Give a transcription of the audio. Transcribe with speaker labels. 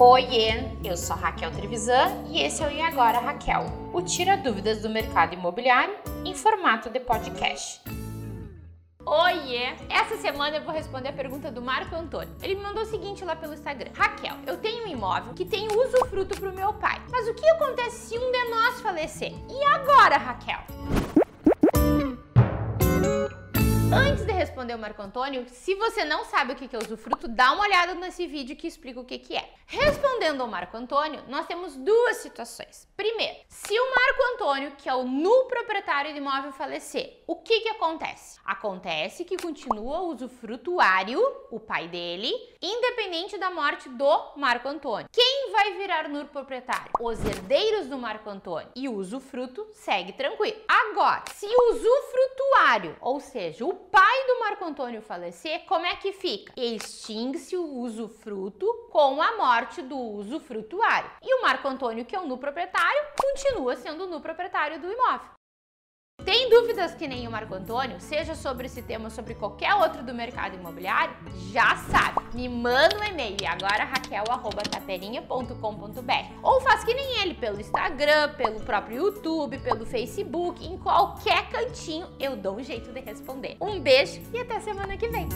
Speaker 1: Oiê, eu sou Raquel Trevisan e esse é o E Agora Raquel, o Tira Dúvidas do Mercado Imobiliário em formato de podcast. Oiê! Essa semana eu vou responder a pergunta do Marco Antônio. Ele me mandou o seguinte lá pelo Instagram: Raquel, eu tenho um imóvel que tem usufruto para o meu pai, mas o que acontece se um de nós falecer? E agora, Raquel? Antes de responder o Marco Antônio, se você não sabe o que é usufruto, dá uma olhada nesse vídeo que explica o que é. Respondendo ao Marco Antônio, nós temos duas situações. Primeiro, se o Marco Antônio, que é o nu proprietário do imóvel, falecer, o que, que acontece? Acontece que continua o usufrutuário, o pai dele, independente da morte do Marco Antônio. Quem vai virar nu proprietário? Os herdeiros do Marco Antônio. E o usufruto segue tranquilo. Agora, se o usufrutuário, ou seja, o pai do Marco Antônio falecer, como é que fica? Extingue-se o usufruto com a morte do usufrutuário. E o Marco Antônio, que é o nu proprietário, continua sendo nu proprietário do imóvel. Tem dúvidas que nem o Marco Antônio, seja sobre esse tema ou sobre qualquer outro do mercado imobiliário? Já sabe, me manda um e-mail agora raquel@taperinha.com.br ou faz que nem ele pelo Instagram, pelo próprio YouTube, pelo Facebook, em qualquer cantinho eu dou um jeito de responder. Um beijo e até semana que vem.